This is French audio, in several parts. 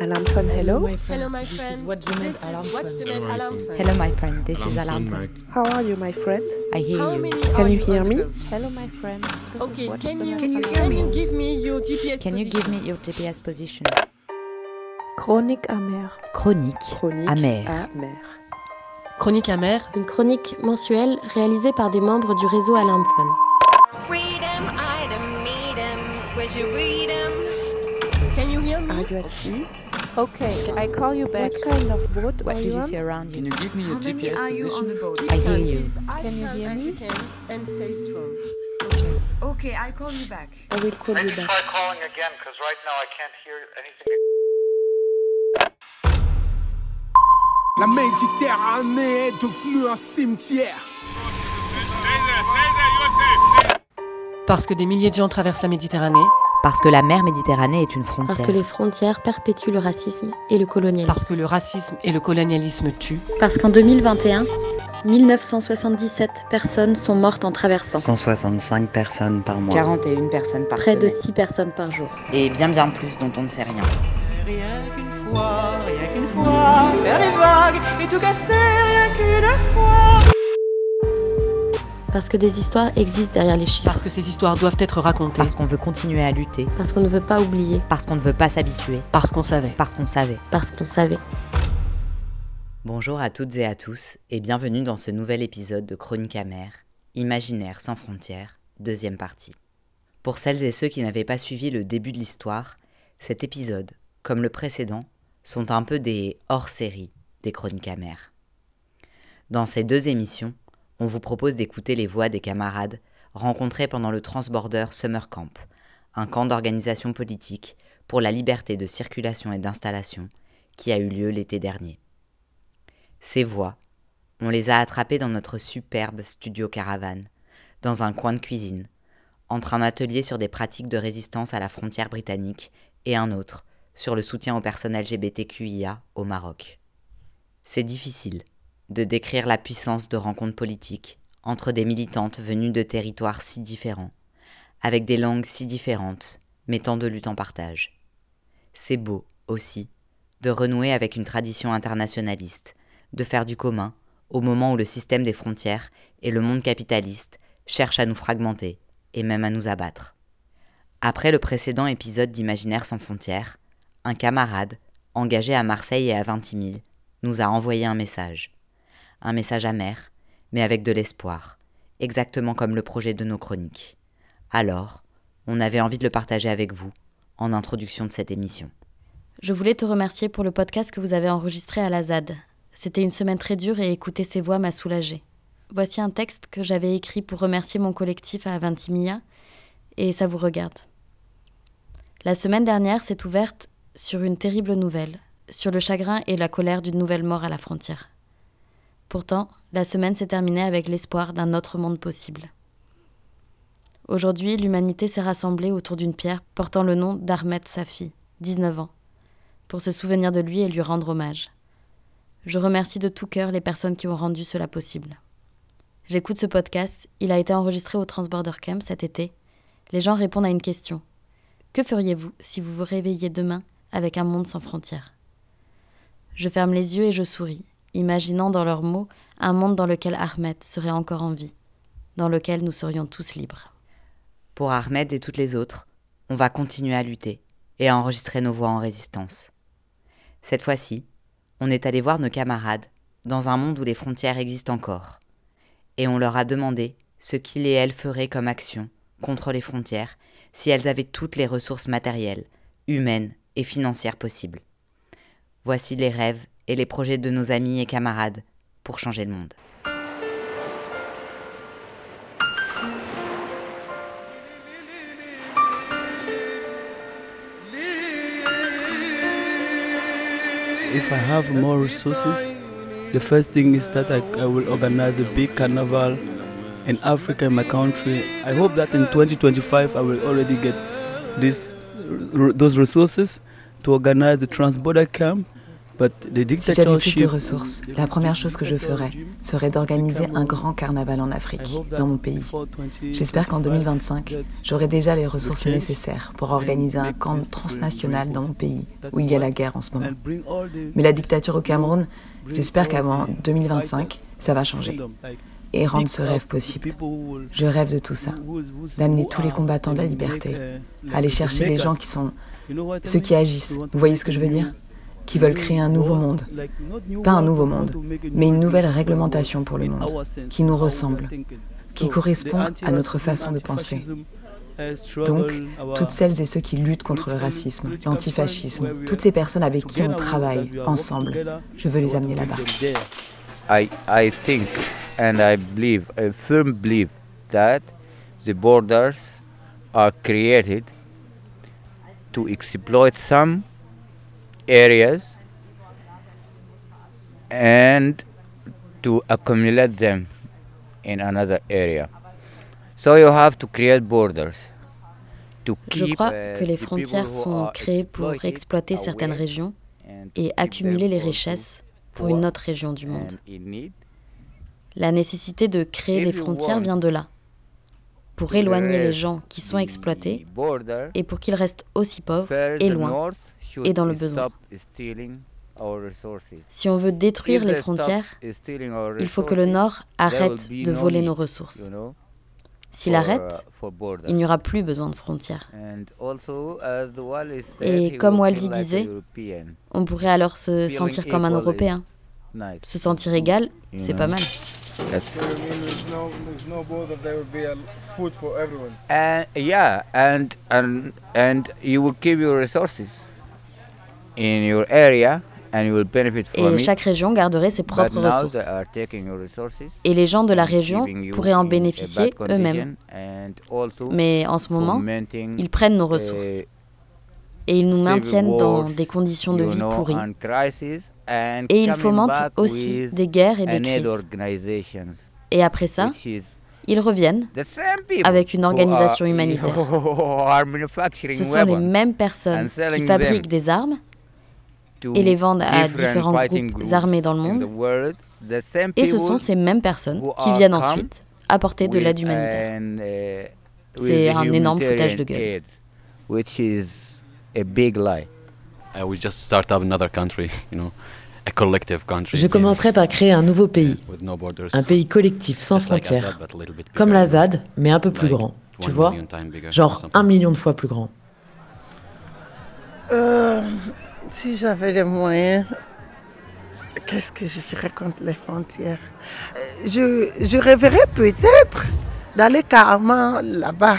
Alarm phone, hello? my friend. Hello, my friend. This is What's the phone. name alarm phone. Hello, my friend. This is Alarm. phone. How are you, my friend? I hear How you. many Can are you hear me? Hello, my friend. This Okay, can you name can alarm you give me your GPS Can you position? give me your GPS position? Chronique amère. Chronique Chronique amère. amère. Chronique amère. Une chronique mensuelle réalisée par des membres du réseau Alarm Phone. Freedom, item, meet 'em. Where'd you read 'em? Can you you sea? Okay, I call you back. What kind of boat What are do you you on? see around Can you? you give me your GPS position? I hear you. Can you hear me? you and stay strong. Okay, I call you back. I will call you back. try calling again, because right now I can't hear anything. La Méditerranée est devenue un cimetière. Parce que des milliers de gens traversent la Méditerranée. Parce que la mer Méditerranée est une Parce frontière. que les frontières perpétuent le racisme et le colonialisme. Parce que le racisme et le colonialisme tuent. Parce qu'en 2021, 1977 personnes sont mortes en traversant. 165 personnes par mois. 41 personnes par Près de semaine. 6 personnes par jour. Et bien bien plus dont on ne sait rien. Rien qu'une fois, rien qu'une fois, faire des vagues et tout casser, rien qu'une fois. Parce que des histoires existent derrière les chiffres. Parce que ces histoires doivent être racontées. Parce qu'on veut continuer à lutter. Parce qu'on ne veut pas oublier. Parce qu'on ne veut pas s'habituer. Parce qu'on savait. Parce qu'on savait. Parce qu'on savait. Bonjour à toutes et à tous et bienvenue dans ce nouvel épisode de Chronique amère, Imaginaire sans frontières, deuxième partie. Pour celles et ceux qui n'avaient pas suivi le début de l'histoire, cet épisode, comme le précédent, sont un peu des hors-séries des Chroniques amères. Dans ces deux émissions, on vous propose d'écouter les voix des camarades rencontrés pendant le Transborder Summer Camp, un camp d'organisation politique pour la liberté de circulation et d'installation qui a eu lieu l'été dernier. Ces voix, on les a attrapées dans notre superbe studio caravane, dans un coin de cuisine, entre un atelier sur des pratiques de résistance à la frontière britannique et un autre sur le soutien aux personnes LGBTQIA au Maroc. C'est difficile de décrire la puissance de rencontres politiques entre des militantes venues de territoires si différents, avec des langues si différentes, mais tant de luttes en partage. C'est beau, aussi, de renouer avec une tradition internationaliste, de faire du commun au moment où le système des frontières et le monde capitaliste cherchent à nous fragmenter et même à nous abattre. Après le précédent épisode d'Imaginaire sans frontières, un camarade, engagé à Marseille et à Vintimille, nous a envoyé un message. Un message amer, mais avec de l'espoir, exactement comme le projet de nos chroniques. Alors, on avait envie de le partager avec vous, en introduction de cette émission. Je voulais te remercier pour le podcast que vous avez enregistré à la ZAD. C'était une semaine très dure et écouter ces voix m'a soulagée. Voici un texte que j'avais écrit pour remercier mon collectif à Ventimiglia, et ça vous regarde. La semaine dernière s'est ouverte sur une terrible nouvelle, sur le chagrin et la colère d'une nouvelle mort à la frontière. Pourtant, la semaine s'est terminée avec l'espoir d'un autre monde possible. Aujourd'hui, l'humanité s'est rassemblée autour d'une pierre portant le nom d'Ahmed Safi, 19 ans, pour se souvenir de lui et lui rendre hommage. Je remercie de tout cœur les personnes qui ont rendu cela possible. J'écoute ce podcast, il a été enregistré au Transborder Camp cet été. Les gens répondent à une question. Que feriez-vous si vous vous réveilliez demain avec un monde sans frontières? Je ferme les yeux et je souris, imaginant dans leurs mots un monde dans lequel Ahmed serait encore en vie, dans lequel nous serions tous libres. Pour Ahmed et toutes les autres, on va continuer à lutter et à enregistrer nos voix en résistance. Cette fois-ci, on est allé voir nos camarades dans un monde où les frontières existent encore. Et on leur a demandé ce qu'ils et elles feraient comme action contre les frontières si elles avaient toutes les ressources matérielles, humaines et financières possibles. Voici les rêves et les projets de nos amis et camarades pour changer le monde. If I have more resources, the first thing is that I, I will organize a big carnival in Africa, in my country. I hope that in 2025 I will already get this, those resources to organize the transborder camp Si j'avais plus de ressources, la première chose que je ferais serait d'organiser un grand carnaval en Afrique, dans mon pays. J'espère qu'en 2025, j'aurai déjà les ressources nécessaires pour organiser un camp transnational dans mon pays, où il y a la guerre en ce moment. Mais la dictature au Cameroun, j'espère qu'avant 2025, ça va changer. Et rendre ce rêve possible. Je rêve de tout ça. D'amener tous les combattants de la liberté. Aller chercher les gens qui sont... ceux qui agissent. Vous voyez ce que je veux dire? Qui veulent créer un nouveau monde. Pas un nouveau monde, mais une nouvelle réglementation pour le monde, qui nous ressemble, qui correspond à notre façon de penser. Donc, toutes celles et ceux qui luttent contre le racisme, l'antifascisme, toutes ces personnes avec qui on travaille ensemble, je veux les amener là-bas. I, I think and I believe, I firmly believe that the borders are created to exploit some areas and to accumulate them in another area. So you have to create borders. To Je crois uh, que les frontières sont créées pour exploiter certaines régions et accumuler les richesses pour une autre région du monde. La nécessité de créer des frontières vient de là, pour éloigner les gens qui sont exploités et pour qu'ils restent aussi pauvres et loin et dans le besoin. Si on veut détruire les frontières, il faut que le Nord arrête de voler nos ressources. S'il arrête, uh, il n'y aura plus besoin de frontières. Et comme Waldi disait, on pourrait alors se sentir comme un Européen. Se sentir égal, c'est pas mal. That's- There's no, there's no border. There will be a food for everyone. And yeah, and and and you will keep your resources in your area, and you will benefit from Et it. chaque région garderait ses But propres now ressources. they are taking your resources Et les gens de la and région pourraient en bénéficier eux-mêmes. Mais en ce moment, ils prennent nos ressources. Et ils nous maintiennent dans des conditions de vie pourries. Et ils fomentent aussi des guerres et des crises. Et après ça, ils reviennent avec une organisation humanitaire. Ce sont les mêmes personnes qui fabriquent des armes et les vendent à différents groupes armés dans le monde. Et ce sont ces mêmes personnes qui viennent ensuite apporter de l'aide humanitaire. an, uh, C'est un énorme foutage de gueule. Aid, which is a big lie. I would just start up another country, you know, a collective country. Je commencerai par créer un nouveau pays, with no borders. un pays collectif sans Just frontières, Assad, but a little bit comme bigger. la ZAD, mais un peu plus Like grand, tu vois? bigger Genre un million de fois plus grand. Euh, si j'avais les moyens, qu'est-ce que je ferais contre les frontières? Euh, je, je rêverais peut-être d'aller carrément là-bas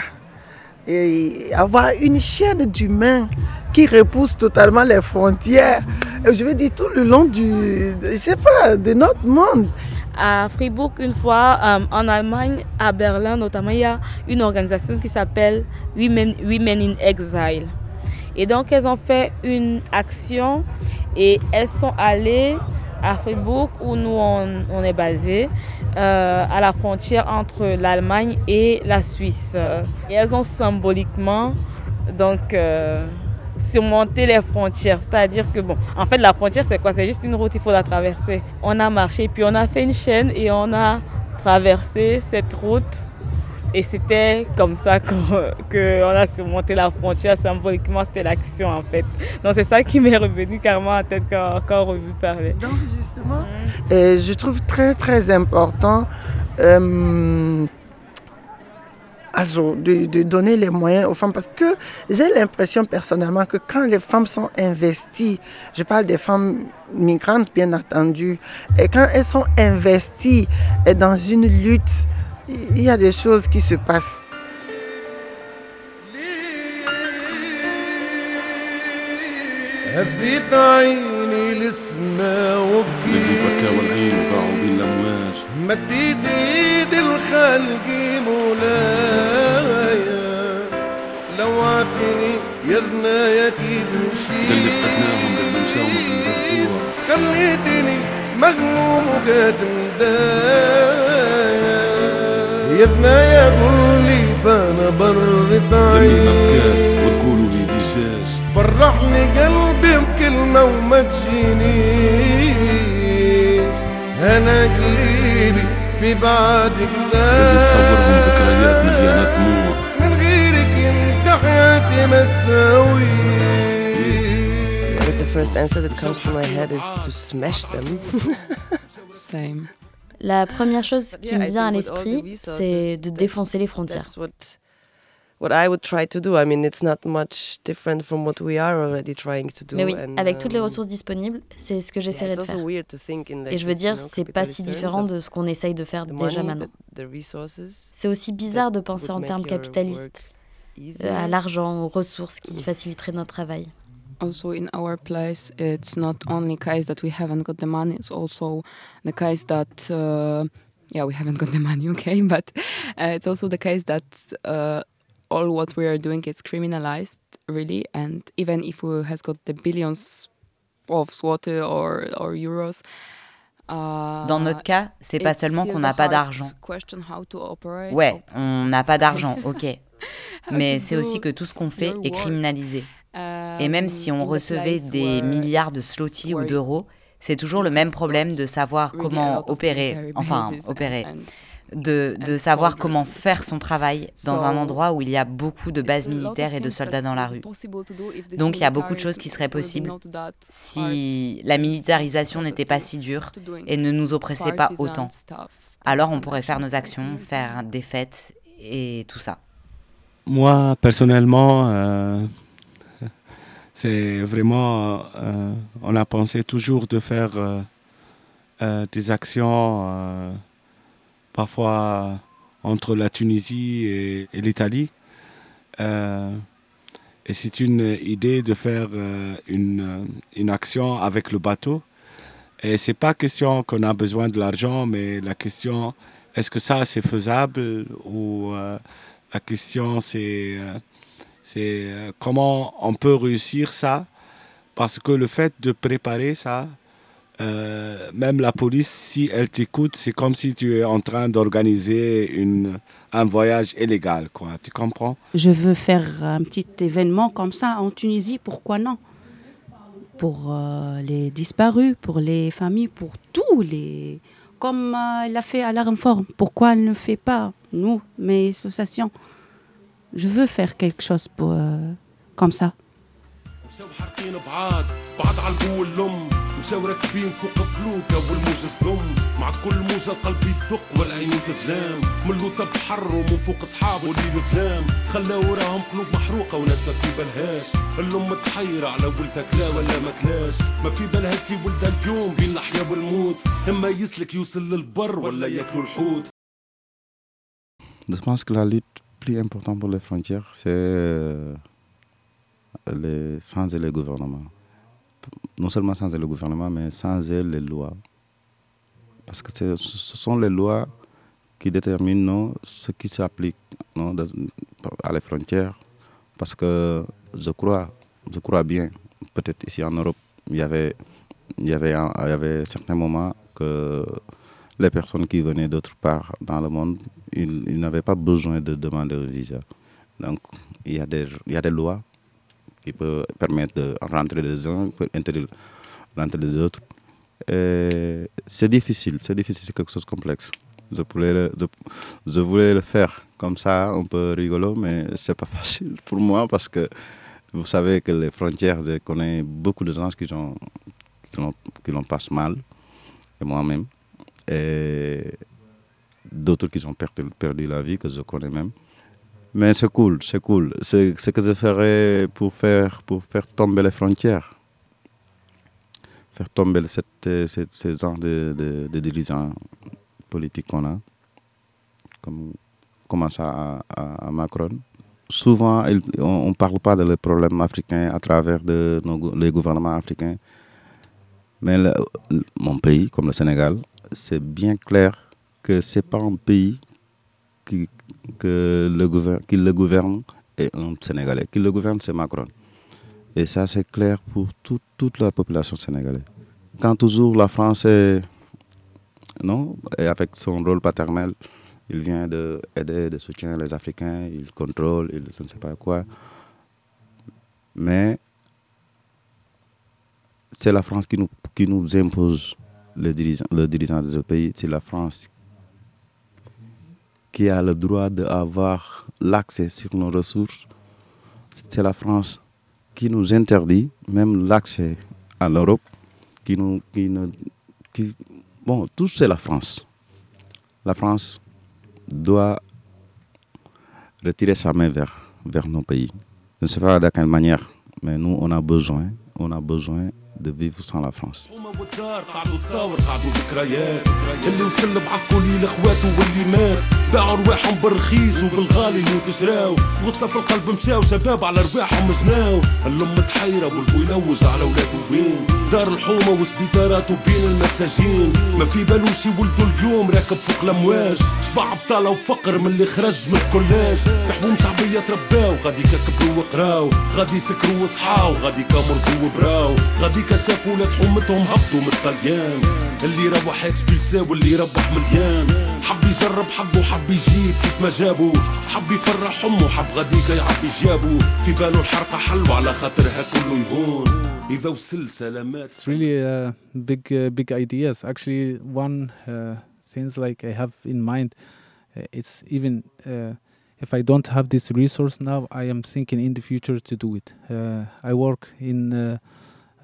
et avoir une chaîne d'humains qui repousse totalement les frontières. Et je veux dire tout le long du, je sais pas, de notre monde. À Fribourg, une fois, euh, en Allemagne, à Berlin notamment, il y a une organisation qui s'appelle Women, Women in Exile. Et donc, elles ont fait une action et elles sont allées à Fribourg, où nous on, on est basé, euh, à la frontière entre l'Allemagne et la Suisse. Et elles ont symboliquement donc euh, surmonté les frontières. C'est-à-dire que, bon, en fait, la frontière, c'est quoi? C'est juste une route, il faut la traverser. On a marché, puis on a fait une chaîne et on a traversé cette route. Et c'était comme ça qu'on que a surmonté la frontière. Symboliquement, c'était l'action en fait. Donc c'est ça qui m'est revenu carrément en tête quand, quand on vu parler. Donc justement, Et je trouve très très important euh, de, de donner les moyens aux femmes parce que j'ai l'impression personnellement que quand les femmes sont investies, je parle des femmes migrantes bien entendu, et quand elles sont investies dans une lutte, il y a des choses qui se passent. هزيت عيني للسما الذي بكى والعين ضاعوا بين الامواج مديت ايدي الخلق مولاي. لوعتني يا ثنايا كيف مشيت اللي بالممشى ومن الرجوع خليتني مغموم وكاتم دايا يا ثنايا قول لي فانا برت عيني وتقولوا لي دجاج. فرحني قلبي بكلمة وما تجيني أنا قليبي في بعدك اللي تصورهم ذكريات مليانة دموع من غيرك انت حياتي ما تساوي The first answer that comes to my head is to smash them. Same. La première chose qui me vient à l'esprit, c'est de défoncer les frontières. Mais oui, avec toutes les um, ressources disponibles, c'est ce que j'essaierai de faire. Et je veux dire, c'est pas si différent de ce qu'on essaye de faire déjà maintenant. C'est aussi bizarre de penser en termes capitalistes, euh, à l'argent, aux ressources qui faciliteraient notre travail. Also, in our place, it's not only case that we haven't got the money; it's also the case that, uh, yeah, we haven't got the money. Okay, but uh, it's also the case that uh, all what we are doing gets criminalized, really. And even if we has got the billions of zloty or or euros. uh, Dans notre cas, c'est pas it's seulement qu'on n'a pas d'argent. question how to operate. Ouais, on n'a pas d'argent, ok. Mais c'est aussi que tout ce qu'on fait est criminalisé. Et même si on recevait des milliards de it's- slotty ou d'euros, c'est toujours le même problème de savoir comment opérer, enfin opérer, de, de savoir comment and faire son travail dans un So, endroit où il y a beaucoup de bases militaires et de things that soldats dans la would be rue. Donc il y a beaucoup de choses qui seraient possibles si la militarisation n'était pas si dure et ne nous oppressait pas autant. Alors on pourrait faire nos actions, faire des fêtes et tout ça. Moi, personnellement, euh, c'est vraiment. euh, on a pensé toujours de faire euh, euh, des actions, parfois entre la Tunisie et, et l'Italie. Et c'est une idée de faire une, une action avec le bateau. Et c'est pas question qu'on a besoin de l'argent, mais la question est-ce que ça c'est faisable ou la question c'est c'est euh, comment on peut réussir ça? Parce que le fait de préparer ça euh, même la police si elle t'écoute c'est comme si tu es en train d'organiser un voyage illégal quoi. Tu comprends? Je veux faire un petit événement comme ça en Tunisie, pourquoi non? Pour euh, les disparus, pour les familles, pour tous les... Comme euh, elle a fait à la réforme, pourquoi elle ne fait pas, nous, mes associations? Je veux faire quelque chose pour, euh, comme ça. مشاو حارقين بعاد بعض على القوة اللم مشاو راكبين فوق فلوكة والموج صدم مع كل موجة القلب يدق والعيون تظلام من لوطة بحر ومن فوق صحاب وليل ظلام خلاو راهم قلوب محروقة وناس ما في بالهاش الأم متحيرة على ولدها كلا ولا ما كلاش ما في بالهاش لي ولدها اليوم بين الحياة والموت إما يسلك يوصل للبر ولا ياكلوا الحوت Je pense que la lutte plus importante pour les frontières, c'est euh, les, sans les gouvernements. Non seulement sans le gouvernement, mais sans les lois. Parce que ce sont les lois qui déterminent non, ce qui s'applique à les frontières. Parce que je crois, je crois bien, peut-être ici en Europe, il y avait, il y avait, il y avait certains moments que les personnes qui venaient d'autre part dans le monde, ils, ils n'avaient pas besoin de demander un visa. Donc, il y a des, lois qui peuvent permettre de rentrer des uns, interdire l'entrée des autres. C'est difficile, c'est difficile, c'est quelque chose de complexe. Je voulais, le, faire comme ça, un peu rigolo, mais c'est pas facile pour moi parce que vous savez que les frontières, je connais beaucoup de gens qui, sont, qui, l'ont, qui l'en passent mal, et moi-même, et d'autres qui ont perdu, perdu la vie, que je connais même. Mais c'est cool, c'est cool. C'est ce que je ferais pour faire, pour faire tomber les frontières. Faire tomber cette, cette, ce genre de, de, de dirigeants politiques qu'on a, comme, comme ça à, Macron. Souvent, on ne parle pas des problèmes africains à travers de les gouvernements africains. Mais mon pays, comme le Sénégal, c'est bien clair que ce n'est pas un pays qui, que le gouver- qui le gouverne est un Sénégalais. Qui le gouverne, c'est Macron. Et ça, c'est clair pour tout- toute la population sénégalaise. Quand toujours la France est, non, et avec son rôle paternel, il vient de aider, de soutenir les Africains, il contrôle, il je ne sais pas quoi. Mais c'est la France qui nous, qui nous impose le dirigeant, le dirigeant de ce pays, c'est la France qui a le droit d'avoir l'accès sur nos ressources. C'est la France qui nous interdit même l'accès à l'Europe, qui nous, qui qui, bon, tout c'est la France. La France doit retirer sa main vers, vers nos pays. Je ne sais pas de quelle manière, mais nous, on a besoin, on a besoin de vivre sans la France. قعدوا تصاور قعدوا ذكريات اللي وصل لاخواته واللي مات. باعوا رواحهم بالرخيص وبالغالي في القلب مشاو شباب على رواحهم جناو. الأم متحيرة والبو يلوج على وين؟ دار الحومة وسبيطارات وبين المساجين. ما في بالوش ولدوا اليوم راكب فوق الأمواج. شبع بطالة وفقر من اللي خرج من الكولاج. في حبوم شعبية ترباو غادي كبروا وقراو. غادي سكروا وصحاو غادي كمرضوا وبراو. غادي شافوا ولاد حومتهم هبطوا من الطليان. اللي روح اكسبيلسا واللي ربح مليان. حب يجرب حظه حب يجيب. كيف ما جابوا حب يفرح أمه. حب غاديكا يعبي جابو في باله الحرقة حلوة على خاطرها كله يهون. إذا وصل سلامات. It's really uh, big, uh, big ideas. Actually, one uh, things like I have in mind, uh, it's even uh, if I don't have this resource now, I am thinking in the future to do it. Uh, I work in uh,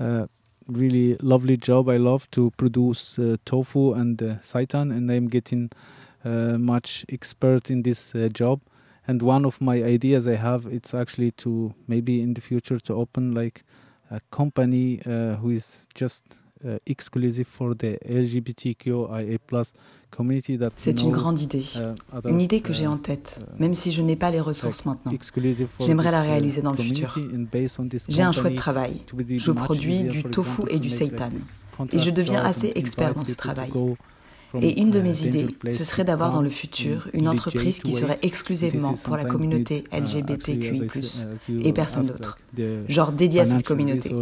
uh, really lovely job. I love to produce uh, tofu and uh, seitan, and I'm getting uh, much expert in this job. And one of my ideas I have it's actually to maybe in the future to open like a company who is just exclusive for the LGBTQIA+ community that C'est une grande idée, uh, une idée que j'ai uh, en tête, même si je n'ai pas les ressources maintenant. J'aimerais la uh, réaliser dans le futur. J'ai un company chouette travail. Je produis du tofu et du seitan. Et je deviens assez expert dans ce travail. Et une de mes idées, ce serait d'avoir dans le futur une entreprise qui serait exclusivement pour la communauté uh, LGBTQI+, et personne d'autre. Genre dédié à cette communauté.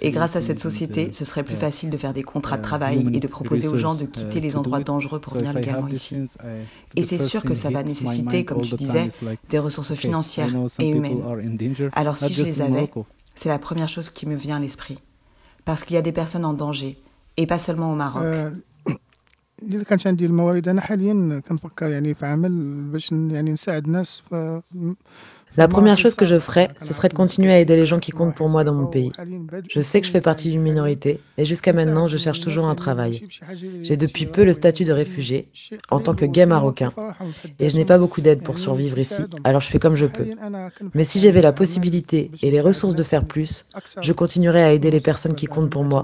Et grâce à cette société, ce serait plus uh, facile de faire des contrats de uh, travail et de proposer aux gens de quitter les endroits it. dangereux pour venir légalement ici. Et c'est sûr que ça va nécessiter, comme tu disais, des ressources financières et humaines. Alors si je les avais, c'est la première chose qui me vient à l'esprit. Parce qu'il y a des personnes en danger, et pas seulement au Maroc. آه، اللي كانت عندي الموارد انا حاليا كنفكر يعني في عمل باش ن- يعني نساعد الناس ف La première chose que je ferais, ce serait de continuer à aider les gens qui comptent pour moi dans mon pays. Je sais que je fais partie d'une minorité, et jusqu'à maintenant, je cherche toujours un travail. J'ai depuis peu le statut de réfugié, en tant que gay marocain, et je n'ai pas beaucoup d'aide pour survivre ici, alors je fais comme je peux. Mais si j'avais la possibilité et les ressources de faire plus, je continuerais à aider les personnes qui comptent pour moi,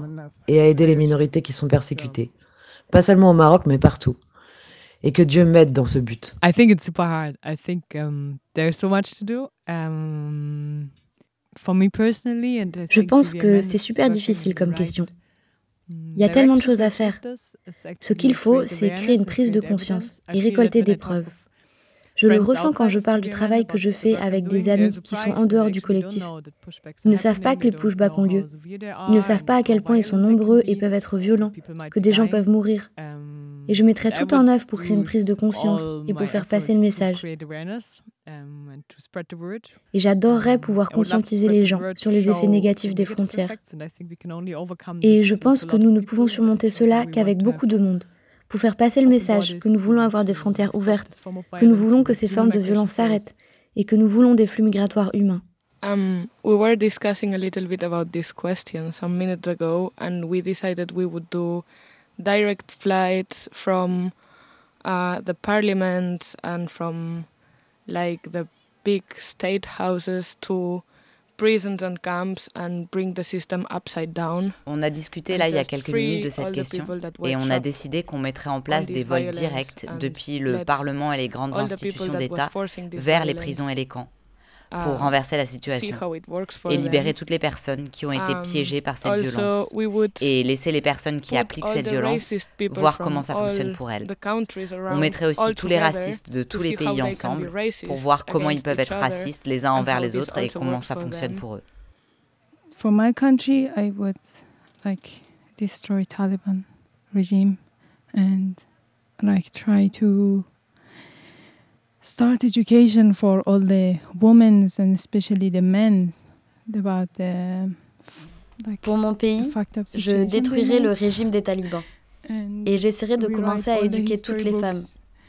et à aider les minorités qui sont persécutées. Pas seulement au Maroc, mais partout. Et que Dieu m'aide dans ce but. I think it's super hard. I think um, there's so much to do. Um, for me personally, and I Je pense que c'est super difficile comme question. Il y a tellement de choses à faire. Ce qu'il faut, c'est créer une prise de conscience et récolter des preuves. Je le ressens quand je parle du travail que je fais avec des amis qui sont en dehors du collectif. Ils ne savent pas que les pushbacks ont lieu. Ils ne savent pas à quel point ils sont nombreux et peuvent être violents, que des gens peuvent mourir. Et je mettrai tout en œuvre pour créer une prise de conscience et pour faire passer le message. Et j'adorerais pouvoir conscientiser les gens sur les effets négatifs des frontières. Et je pense que nous ne pouvons surmonter cela qu'avec beaucoup de monde, pour faire passer le message que nous voulons avoir des frontières ouvertes, que nous voulons que ces formes de violence s'arrêtent et que nous voulons des flux migratoires humains. Um, we were discussing a little bit about this question some minutes ago, and we decided we would do direct flights from uh, the parliament and from like the big state houses to prisons and camps and bring the system upside down. On a discuté là il y a quelques minutes de cette question et on a décidé qu'on mettrait en place des vols directs depuis le Parlement et les grandes institutions d'État vers les prisons et les camps pour renverser la situation et libérer toutes les personnes qui ont été Um, piégées par cette violence et laisser les personnes qui appliquent cette violence voir comment ça fonctionne pour elles. On mettrait aussi tous les racistes de to tous les pays ensemble pour voir comment ils peuvent être racistes les uns envers les autres et comment ça for fonctionne pour eux. For my country, I would like destroy Taliban regime and like try to start education for all the women and especially the men about the Pour mon pays, je détruirai le régime des talibans. Et j'essaierai de commencer à éduquer toutes les femmes,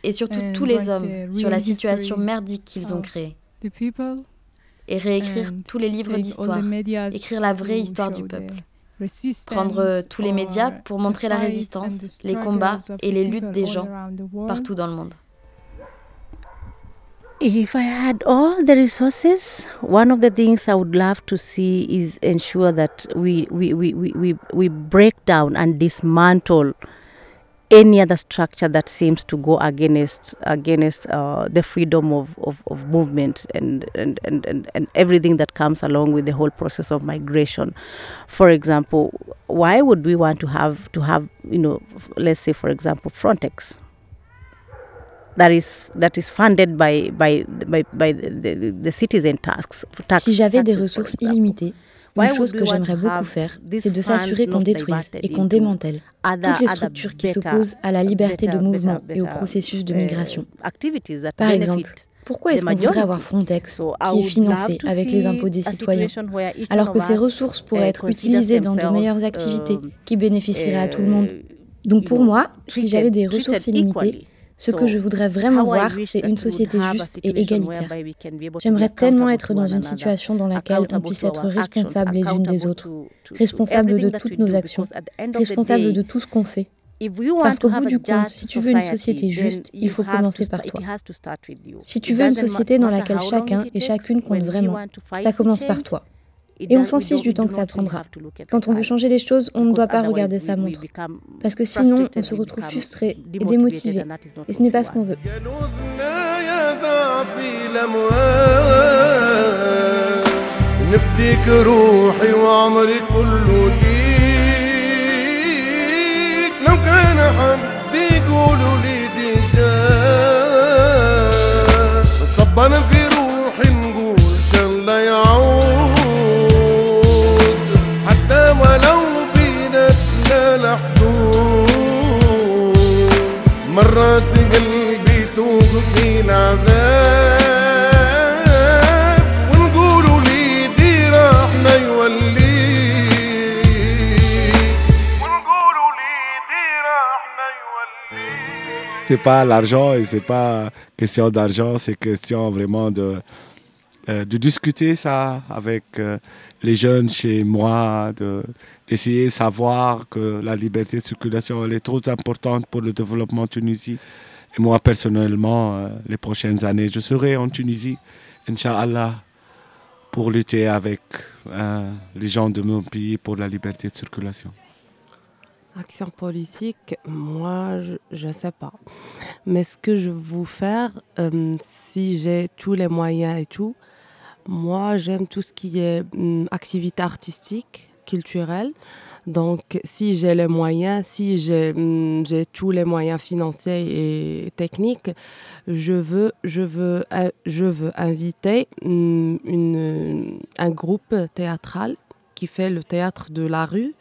et surtout tous les hommes, sur la situation merdique qu'ils ont créée. Et réécrire tous les livres d'histoire, écrire la vraie histoire du peuple. Prendre tous les médias pour montrer la résistance, les combats et les luttes des gens partout dans le monde. If I had all the resources, one of the things I would love to see is ensure that we, we, we, we, we we break down and dismantle any other structure that seems to go against against uh, the freedom of, of, of movement and, and, and, and, and everything that comes along with the whole process of migration. For example, why would we want to have to have you know let's say for example Frontex Si j'avais des ressources illimitées, Une chose que j'aimerais beaucoup faire, c'est de s'assurer qu'on détruise et qu'on démantèle toutes les structures qui s'opposent à la liberté de mouvement et au processus de migration. Par exemple, pourquoi est-ce qu'on voudrait avoir Frontex, qui est financé avec les impôts des citoyens, alors que ces ressources pourraient être utilisées dans de meilleures activités qui bénéficieraient à tout le monde. Donc pour moi, si j'avais des ressources illimitées, ce que je voudrais vraiment voir, c'est une société juste et égalitaire. J'aimerais tellement être dans une situation dans laquelle on puisse être responsable les unes des autres, responsable de toutes nos actions, responsable de tout ce qu'on fait. Parce qu'au bout du compte, si tu veux une société juste, il faut commencer par toi. Si tu veux une société dans laquelle chacun et chacune compte vraiment, ça commence par toi. Et on s'en fiche du temps que ça prendra. Quand on veut changer les choses, on ne doit pas regarder sa montre. Parce que sinon, on se retrouve frustré et démotivé. Et ce n'est pas ce qu'on veut. C'est pas l'argent et c'est pas question d'argent, c'est question vraiment de, euh, de discuter ça avec euh, les jeunes chez moi, d'essayer de, savoir que la liberté de circulation elle est trop importante pour le développement de Tunisie. Et moi, personnellement, euh, les prochaines années, je serai en Tunisie, Inch'Allah, pour lutter avec les gens de mon pays pour la liberté de circulation. Action politique, moi, je ne sais pas. Mais ce que je veux faire, si j'ai tous les moyens et tout, moi, j'aime tout ce qui est hum, activité artistique, culturelle. Donc, si j'ai les moyens, si hum, j'ai tous les moyens financiers et techniques, je veux, je veux, euh, je veux inviter une, un groupe théâtral qui fait le théâtre de la rue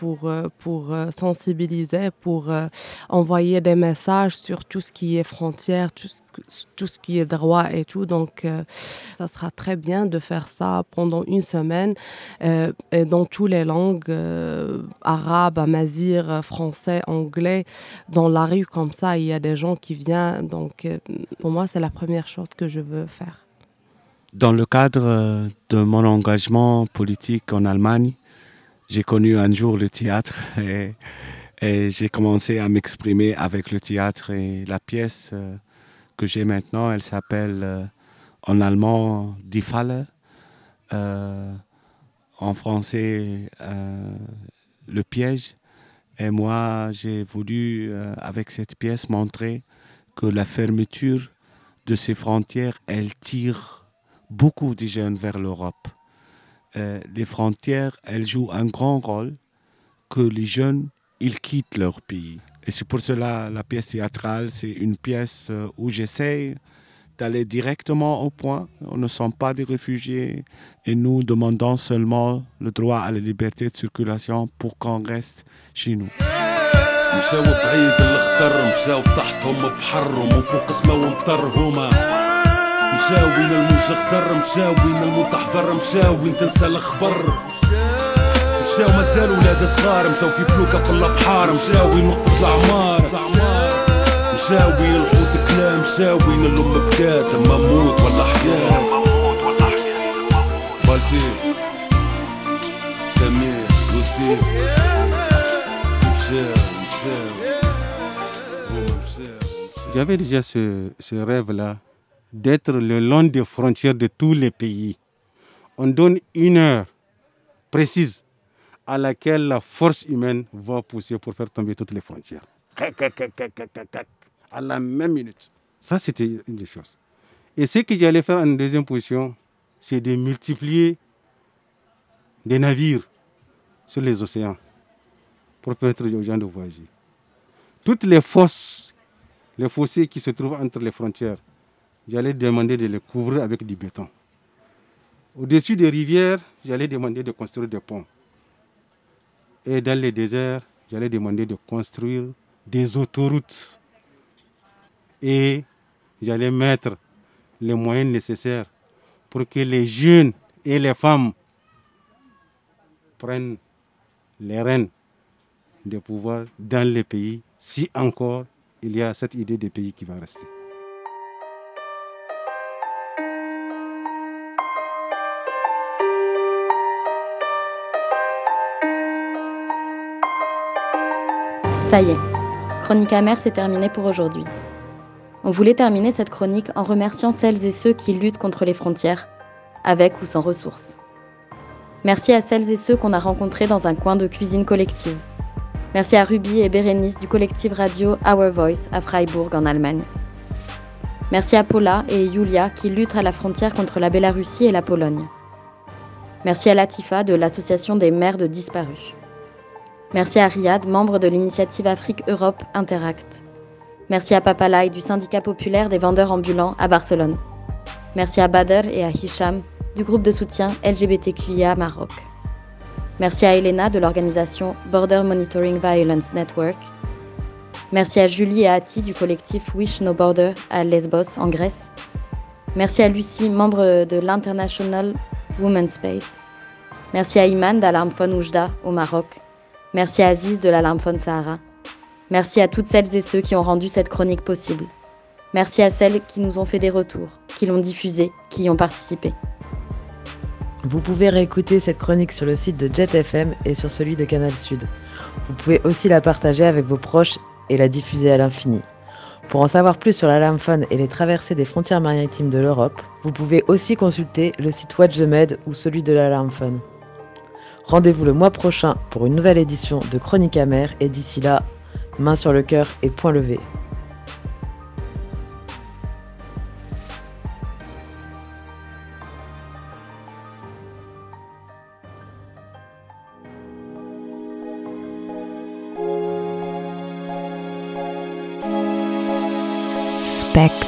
pour, euh, pour euh, sensibiliser, pour euh, envoyer des messages sur tout ce qui est frontière, tout ce, tout ce qui est droit et tout. Donc, ça sera très bien de faire ça pendant une semaine et dans toutes les langues, arabes, amazir, français, anglais, dans la rue comme ça, il y a des gens qui viennent. Donc, pour moi, c'est la première chose que je veux faire. Dans le cadre de mon engagement politique en Allemagne, j'ai connu un jour le théâtre et, j'ai commencé à m'exprimer avec le théâtre et la pièce euh, que j'ai maintenant, elle s'appelle euh, en allemand Die Falle, euh, en français Le piège. Et moi, j'ai voulu, avec cette pièce, montrer que la fermeture de ces frontières, elle tire beaucoup de jeunes vers l'Europe. Euh, les frontières, elles jouent un grand rôle que les jeunes, ils quittent leur pays. Et c'est pour cela la pièce théâtrale, c'est une pièce euh, où j'essaie d'aller directement au point. On ne sommes pas des réfugiés et nous demandons seulement le droit à la liberté de circulation pour qu'on reste chez nous. مشاوين الموج اختر مشاوين المتحفر مشاوين تنسى الخبر مشاو مازال ولاد صغار مشاو في فلوكة في البحار مشاو وين وقفت العمار مشاو بين الحوت كلام مشاو بين الأم بكات أما موت ولا حياة. بالتي سمير يوسف مشاو مشاو J'avais déjà ce, ce rêve-là. D'être le long des frontières de tous les pays. On donne une heure précise à laquelle la force humaine va pousser pour faire tomber toutes les frontières. À la même minute. Ça, c'était une des choses. Et ce que j'allais faire en deuxième position, c'est de multiplier des navires sur les océans pour permettre aux gens de voyager. Toutes les fosses les fossés qui se trouvent entre les frontières, j'allais demander de les couvrir avec du béton. Au-dessus des rivières, j'allais demander de construire des ponts. Et dans les déserts, j'allais demander de construire des autoroutes. Et j'allais mettre les moyens nécessaires pour que les jeunes et les femmes prennent les rênes de pouvoir dans les pays, si encore il y a cette idée des pays qui va rester. Ça y est, Chronique amère, c'est terminé pour aujourd'hui. On voulait terminer cette chronique en remerciant celles et ceux qui luttent contre les frontières, avec ou sans ressources. Merci à celles et ceux qu'on a rencontrés dans un coin de cuisine collective. Merci à Ruby et Bérénice du collectif radio Our Voice à Freiburg en Allemagne. Merci à Paula et Julia qui luttent à la frontière contre la Bélarussie et la Pologne. Merci à Latifa de l'Association des mères de disparus. Merci à Riyad, membre de l'initiative Afrique-Europe Interact. Merci à Papalai du syndicat populaire des vendeurs ambulants à Barcelone. Merci à Bader et à Hicham du groupe de soutien LGBTQIA Maroc. Merci à Elena de l'organisation Border Monitoring Violence Network. Merci à Julie et Ati du collectif Wish No Border à Lesbos en Grèce. Merci à Lucie, membre de l'International Women's Space. Merci à Iman d'Alarmphone Oujda au Maroc. Merci à Aziz de l'Alarmphone Sahara. Merci à toutes celles et ceux qui ont rendu cette chronique possible. Merci à celles qui nous ont fait des retours, qui l'ont diffusée, qui y ont participé. Vous pouvez réécouter cette chronique sur le site de JetFM et sur celui de Canal Sud. Vous pouvez aussi la partager avec vos proches et la diffuser à l'infini. Pour en savoir plus sur la et les traversées des frontières maritimes de l'Europe, vous pouvez aussi consulter le site Watch the Med ou celui de la Rendez-vous le mois prochain pour une nouvelle édition de Chronique amère et d'ici là, main sur le cœur et point levé. Spectre.